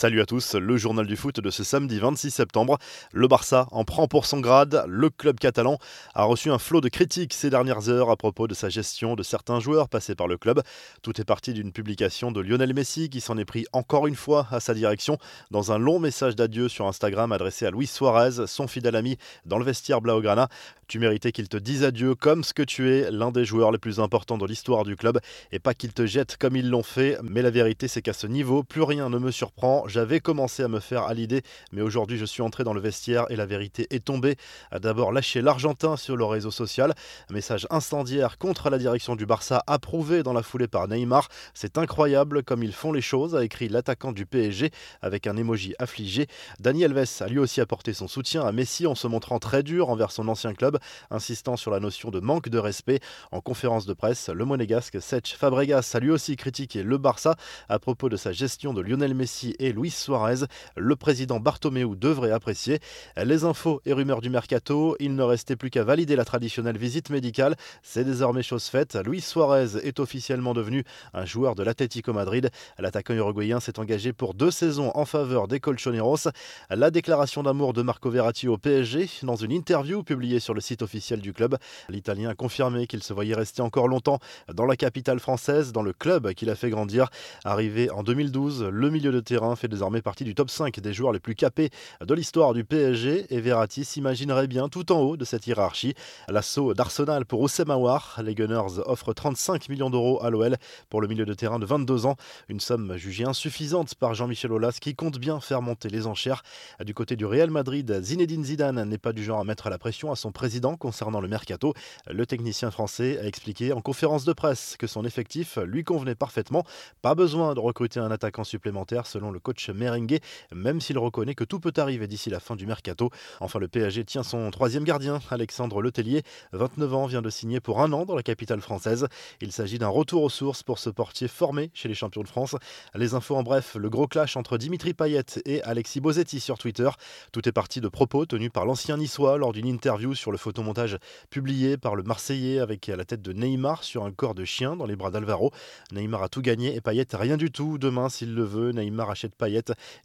Salut à tous, le journal du foot de ce samedi 26 septembre. Le Barça en prend pour son grade. Le club catalan a reçu un flot de critiques ces dernières heures à propos de sa gestion de certains joueurs passés par le club. Tout est parti d'une publication de Lionel Messi qui s'en est pris encore une fois à sa direction dans un long message d'adieu sur Instagram adressé à Luis Suarez, son fidèle ami dans le vestiaire Blaugrana. Tu méritais qu'il te dise adieu comme ce que tu es, l'un des joueurs les plus importants de l'histoire du club, et pas qu'il te jette comme ils l'ont fait. Mais la vérité, c'est qu'à ce niveau, plus rien ne me surprend j'avais commencé à me faire à l'idée, mais aujourd'hui je suis entré dans le vestiaire et la vérité est tombée. A d'abord lâché l'Argentin sur le réseau social, message incendiaire contre la direction du Barça approuvé dans la foulée par Neymar. C'est incroyable comme ils font les choses, a écrit l'attaquant du PSG avec un emoji affligé. Daniel Alves a lui aussi apporté son soutien à Messi en se montrant très dur envers son ancien club, insistant sur la notion de manque de respect. En conférence de presse, le monégasque Sech Fabregas a lui aussi critiqué le Barça à propos de sa gestion de Lionel Messi et Luis Suarez. Le président Bartomeu devrait apprécier. Les infos et rumeurs du mercato, il ne restait plus qu'à valider la traditionnelle visite médicale. C'est désormais chose faite. Luis Suarez est officiellement devenu un joueur de l'Atlético Madrid. L'attaquant uruguayen s'est engagé pour deux saisons en faveur des Colchoneros. La déclaration d'amour de Marco Verratti au PSG dans une interview publiée sur le site officiel du club. L'Italien a confirmé qu'il se voyait rester encore longtemps dans la capitale française, dans le club qu'il a fait grandir. Arrivé en 2012, le milieu de terrain fait désormais partie du top 5 des joueurs les plus capés de l'histoire du PSG et Verratti s'imaginerait bien tout en haut de cette hiérarchie. L'assaut d'Arsenal pour Oussem Aouar, les Gunners offrent 35 millions d'euros à l'OL pour le milieu de terrain de 22 ans, une somme jugée insuffisante par Jean-Michel Aulas qui compte bien faire monter les enchères. Du côté du Real Madrid, Zinedine Zidane n'est pas du genre à mettre la pression à son président concernant le mercato. Le technicien français a expliqué en conférence de presse que son effectif lui convenait parfaitement. Pas besoin de recruter un attaquant supplémentaire selon le coach merengue, même s'il reconnaît que tout peut arriver d'ici la fin du mercato. Enfin, le PSG tient son troisième gardien, Alexandre Letellier, 29 ans, vient de signer pour un an dans la capitale française. Il s'agit d'un retour aux sources pour ce portier formé chez les champions de France. Les infos en bref, le gros clash entre Dimitri Payet et Alexis Bozetti sur Twitter. Tout est parti de propos tenus par l'ancien niçois lors d'une interview sur le photomontage publié par le Marseillais avec la tête de Neymar sur un corps de chien dans les bras d'Alvaro. Neymar a tout gagné et Payet rien du tout. Demain, s'il le veut, Neymar achète Payet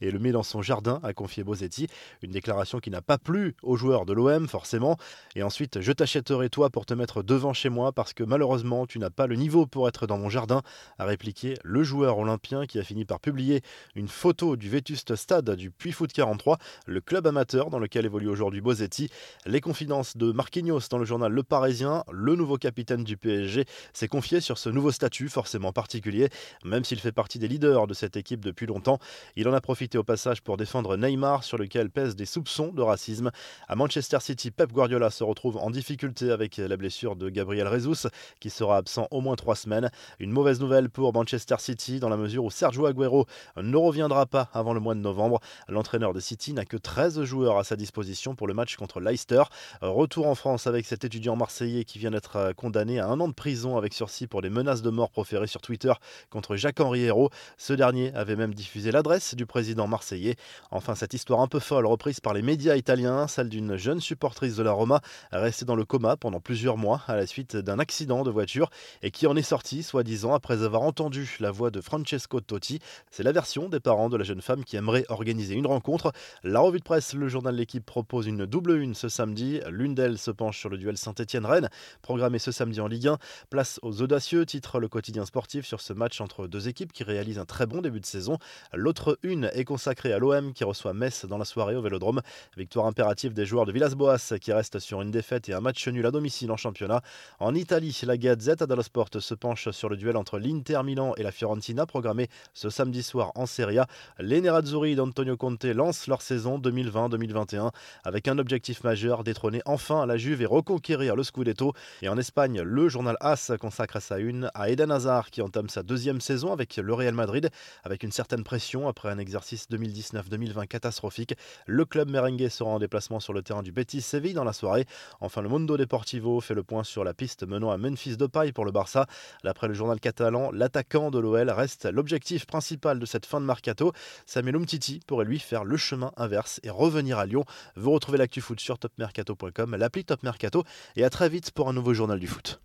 et le met dans son jardin, a confié Bosetti. Une déclaration qui n'a pas plu aux joueurs de l'OM, forcément. Et ensuite, je t'achèterai toi pour te mettre devant chez moi parce que malheureusement, tu n'as pas le niveau pour être dans mon jardin, a répliqué le joueur olympien qui a fini par publier une photo du vétuste stade du Puy Foot 43, le club amateur dans lequel évolue aujourd'hui Bosetti. Les confidences de Marquinhos dans le journal Le Parisien, le nouveau capitaine du PSG, s'est confié sur ce nouveau statut forcément particulier, même s'il fait partie des leaders de cette équipe depuis longtemps. Il en a profité au passage pour défendre Neymar, sur lequel pèsent des soupçons de racisme. À Manchester City, Pep Guardiola se retrouve en difficulté avec la blessure de Gabriel Jesus, qui sera absent au moins trois semaines. Une mauvaise nouvelle pour Manchester City, dans la mesure où Sergio Aguero ne reviendra pas avant le mois de novembre. L'entraîneur de City n'a que 13 joueurs à sa disposition pour le match contre Leicester. Retour en France avec cet étudiant marseillais qui vient d'être condamné à un an de prison avec sursis pour des menaces de mort proférées sur Twitter contre Jacques-Henri. Ce dernier avait même diffusé l'adresse du président marseillais. Enfin, cette histoire un peu folle reprise par les médias italiens, celle d'une jeune supportrice de la Roma restée dans le coma pendant plusieurs mois à la suite d'un accident de voiture et qui en est sortie, soi-disant, après avoir entendu la voix de Francesco Totti. C'est la version des parents de la jeune femme qui aimerait organiser une rencontre. La revue de presse, le journal de L'équipe propose une double une ce samedi. L'une d'elles se penche sur le duel Saint-Etienne-Rennes, programmé ce samedi en Ligue 1. Place aux audacieux, titre le quotidien sportif sur ce match entre deux équipes qui réalisent un très bon début de saison. L'autre une est consacrée à l'OM qui reçoit Metz dans la soirée au Vélodrome. Victoire impérative des joueurs de Villas-Boas qui restent sur une défaite et un match nul à domicile en championnat. En Italie, la Gazette dello Sport se penche sur le duel entre l'Inter Milan et la Fiorentina programmé ce samedi soir en Serie A. Les Nerazzurri d'Antonio Conte lancent leur saison 2020-2021 avec un objectif majeur détrôner enfin la Juve et reconquérir le Scudetto. Et en Espagne, le journal AS consacre sa une à Eden Hazard qui entame sa deuxième saison avec le Real Madrid avec une certaine pression après un exercice 2019-2020 catastrophique. Le club merengue sera en déplacement sur le terrain du Betis Séville dans la soirée. Enfin, le Mundo Deportivo fait le point sur la piste menant à Memphis de paille pour le Barça. D'après le journal catalan, l'attaquant de l'OL reste l'objectif principal de cette fin de mercato. Samuel Umtiti pourrait lui faire le chemin inverse et revenir à Lyon. Vous retrouvez l'actu foot sur topmercato.com, l'appli Top Mercato et à très vite pour un nouveau journal du foot.